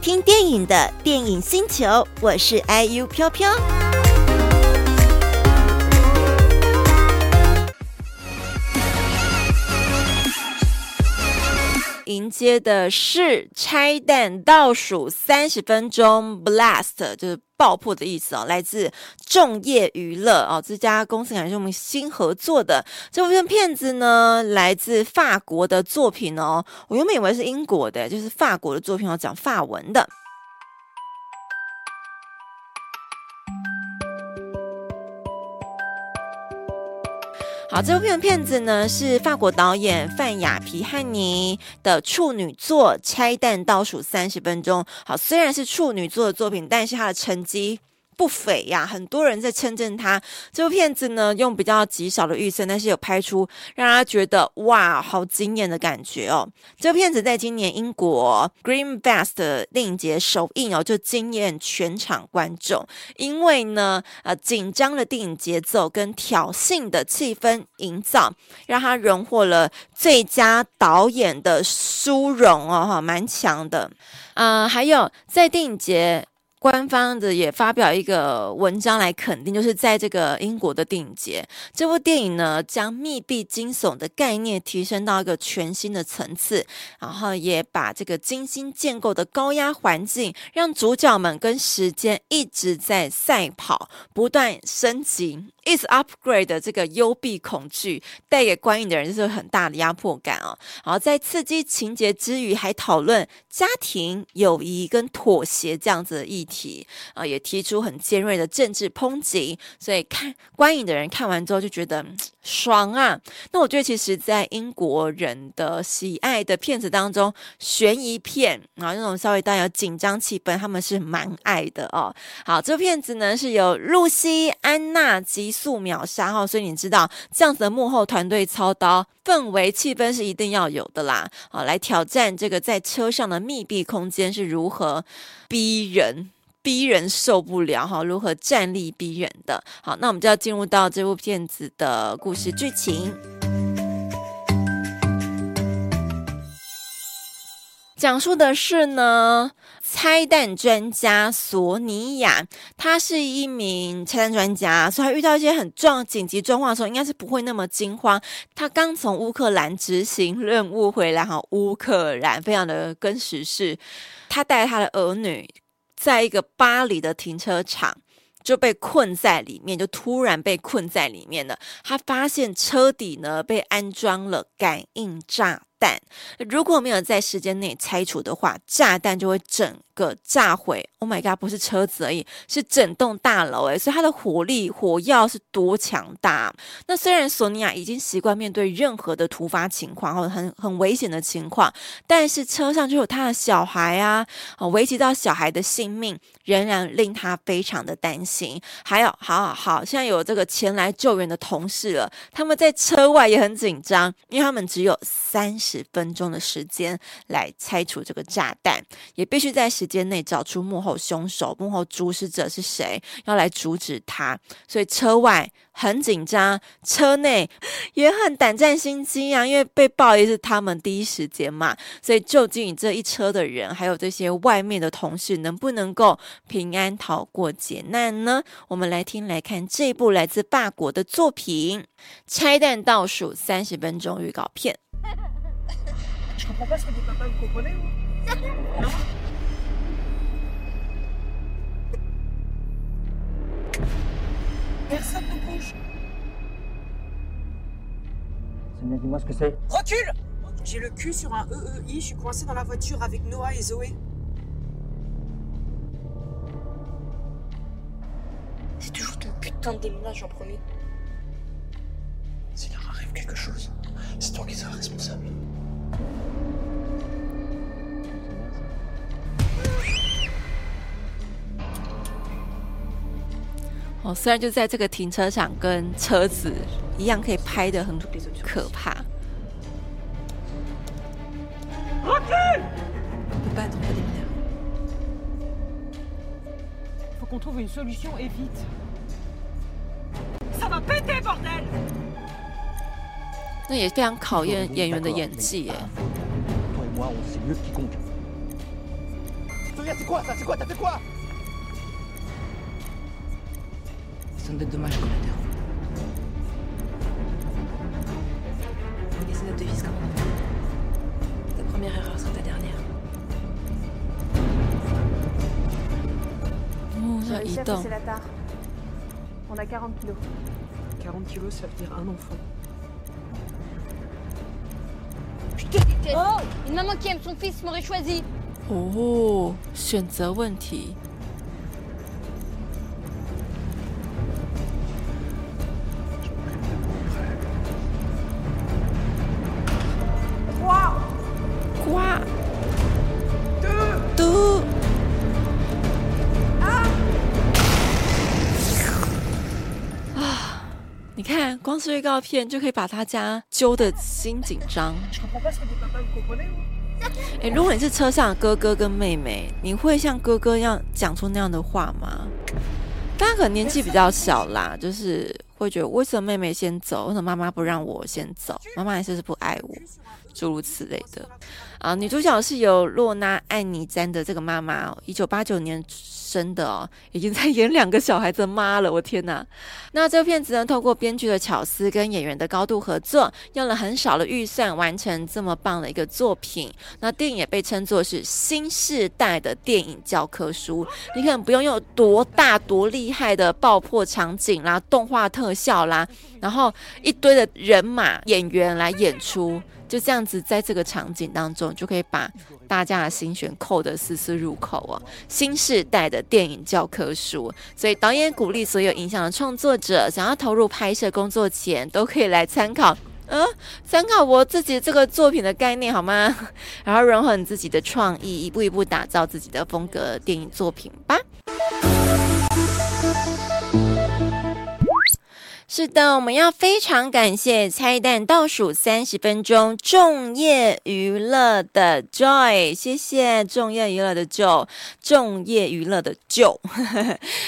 听电影的电影星球，我是 IU 飘飘。接的是拆弹倒数三十分钟，Blast 就是。爆破的意思哦，来自众业娱乐哦，这家公司还是我们新合作的。这部片片子呢，来自法国的作品哦，我原本以为是英国的，就是法国的作品要，讲法文的。好，这部片的片子呢是法国导演范雅皮汉尼的处女作《拆弹倒数三十分钟》。好，虽然是处女作的作品，但是他的成绩。不菲呀，很多人在称赞他这部片子呢，用比较极少的预算，但是有拍出让他觉得哇，好惊艳的感觉哦。这部片子在今年英国 Green Fest 电影节首映哦，就惊艳全场观众，因为呢，呃，紧张的电影节奏跟挑衅的气氛营造，让他荣获了最佳导演的殊荣哦，哈，蛮强的。呃，还有在电影节。官方的也发表一个文章来肯定，就是在这个英国的电影节，这部电影呢，将密闭惊悚的概念提升到一个全新的层次，然后也把这个精心建构的高压环境，让主角们跟时间一直在赛跑，不断升级。Is upgrade 的这个幽闭恐惧带给观影的人是很大的压迫感啊。然后在刺激情节之余，还讨论家庭、友谊跟妥协这样子的议题啊，也提出很尖锐的政治抨击。所以看观影的人看完之后就觉得爽啊。那我觉得其实，在英国人的喜爱的片子当中，悬疑片啊那种稍微带有紧张气氛，他们是蛮爱的哦。好，这部片子呢是由露西安娜吉。速秒杀号，所以你知道这样子的幕后团队操刀，氛围气氛是一定要有的啦。好，来挑战这个在车上的密闭空间是如何逼人，逼人受不了哈，如何站立逼人的。好，那我们就要进入到这部片子的故事剧情。讲述的是呢，拆弹专家索尼娅，她是一名拆弹专家，所以她遇到一些很重紧急状况的时候，应该是不会那么惊慌。她刚从乌克兰执行任务回来，哈，乌克兰非常的跟时事。她带着她的儿女，在一个巴黎的停车场就被困在里面，就突然被困在里面了。他发现车底呢被安装了感应炸弹，如果没有在时间内拆除的话，炸弹就会整个炸毁。Oh my god，不是车子而已，是整栋大楼诶，所以它的火力火药是多强大。那虽然索尼娅已经习惯面对任何的突发情况或者很很危险的情况，但是车上就有他的小孩啊，危及到小孩的性命，仍然令他非常的担心。还有，好好好，现在有这个前来救援的同事了，他们在车外也很紧张，因为他们只有三。十分钟的时间来拆除这个炸弹，也必须在时间内找出幕后凶手、幕后主使者是谁，要来阻止他。所以车外很紧张，车内 也很胆战心惊啊，因为被爆也是他们第一时间嘛。所以究竟这一车的人，还有这些外面的同事，能不能够平安逃过劫难呢？我们来听来看这部来自法国的作品《拆弹倒数三十分钟》预告片。comprends pas ce que dit papa, vous comprenez Non Personne ne bouge. Samia, dis-moi ce que c'est. Recule J'ai le cul sur un EEI, je suis coincé dans la voiture avec Noah et Zoé. C'est toujours ton putain de déménage en premier. S'il leur arrive quelque chose, c'est toi qui seras responsable. 哦，虽然就在这个停车场，跟车子一样，可以拍的很可怕。那也非常考验演员的演技耶。哦，移动。哦，选择问题。 光是预告片就可以把大家揪得心紧张。哎，如果你是车上的哥哥跟妹妹，你会像哥哥一样讲出那样的话吗？大家可能年纪比较小啦，就是会觉得为什么妹妹先走，为什么妈妈不让我先走？妈妈还是不爱我，诸如此类的。啊，女主角是由洛娜·艾尼詹的这个妈妈，一九八九年。真的哦，已经在演两个小孩子妈了，我天哪！那这个片子呢，透过编剧的巧思跟演员的高度合作，用了很少的预算完成这么棒的一个作品。那电影也被称作是新世代的电影教科书。你可能不用用多大多厉害的爆破场景啦、动画特效啦，然后一堆的人马演员来演出。就这样子，在这个场景当中，就可以把大家的心弦扣得丝丝入扣哦。新世代的电影教科书，所以导演鼓励所有影像的创作者，想要投入拍摄工作前，都可以来参考，嗯，参考我自己这个作品的概念好吗？然后融合你自己的创意，一步一步打造自己的风格电影作品吧。是的，我们要非常感谢拆弹倒数三十分钟众业娱乐的 Joy，谢谢众业娱乐的 Joy，众业娱乐的 Joy，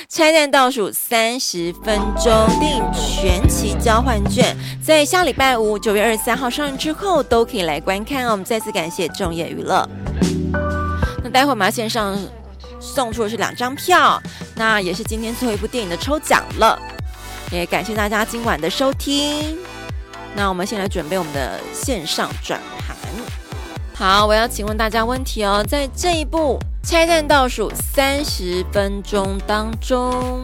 拆弹倒数三十分钟电影全期交换券，在下礼拜五九月二十三号上映之后都可以来观看哦。我们再次感谢众业娱乐。那待会儿我们要线上送出的是两张票，那也是今天最后一部电影的抽奖了。也感谢大家今晚的收听。那我们先来准备我们的线上转盘。好，我要请问大家问题哦，在这一部《拆弹倒数三十分钟》当中，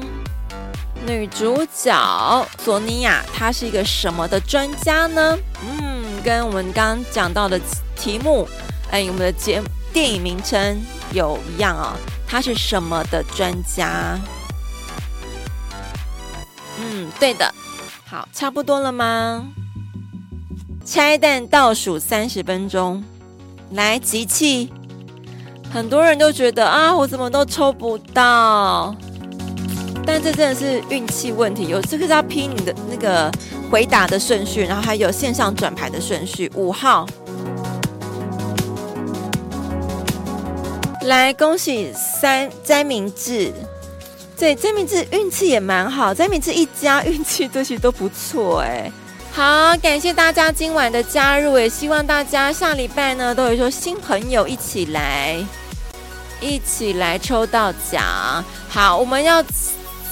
女主角索尼娅她是一个什么的专家呢？嗯，跟我们刚刚讲到的题目，哎，我们的节电影名称有一样哦。她是什么的专家？对的，好，差不多了吗？拆弹倒数三十分钟，来集气。很多人都觉得啊，我怎么都抽不到，但这真的是运气问题。有这个是要拼你的那个回答的顺序，然后还有线上转牌的顺序。五号，来恭喜三詹明志。对，詹明志运气也蛮好，詹明志一家运气这些都不错哎。好，感谢大家今晚的加入，也希望大家下礼拜呢都有说新朋友一起来，一起来抽到奖。好，我们要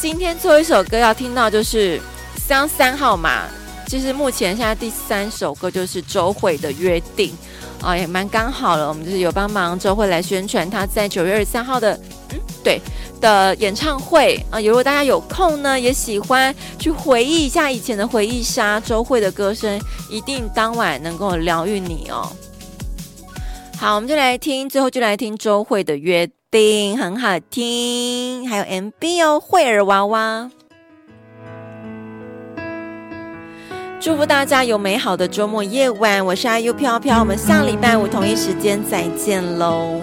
今天最后一首歌要听到就是三三号码，其实目前现在第三首歌就是周蕙的约定啊，也蛮刚好了。我们就是有帮忙周蕙来宣传她在九月二十三号的，嗯，对。的演唱会啊，如果大家有空呢，也喜欢去回忆一下以前的回忆杀，周蕙的歌声一定当晚能够疗愈你哦。好，我们就来听，最后就来听周蕙的约定，很好听，还有 MB 哦，蕙儿娃娃。祝福大家有美好的周末夜晚，我是阿 U 飘飘，我们下礼拜五同一时间再见喽。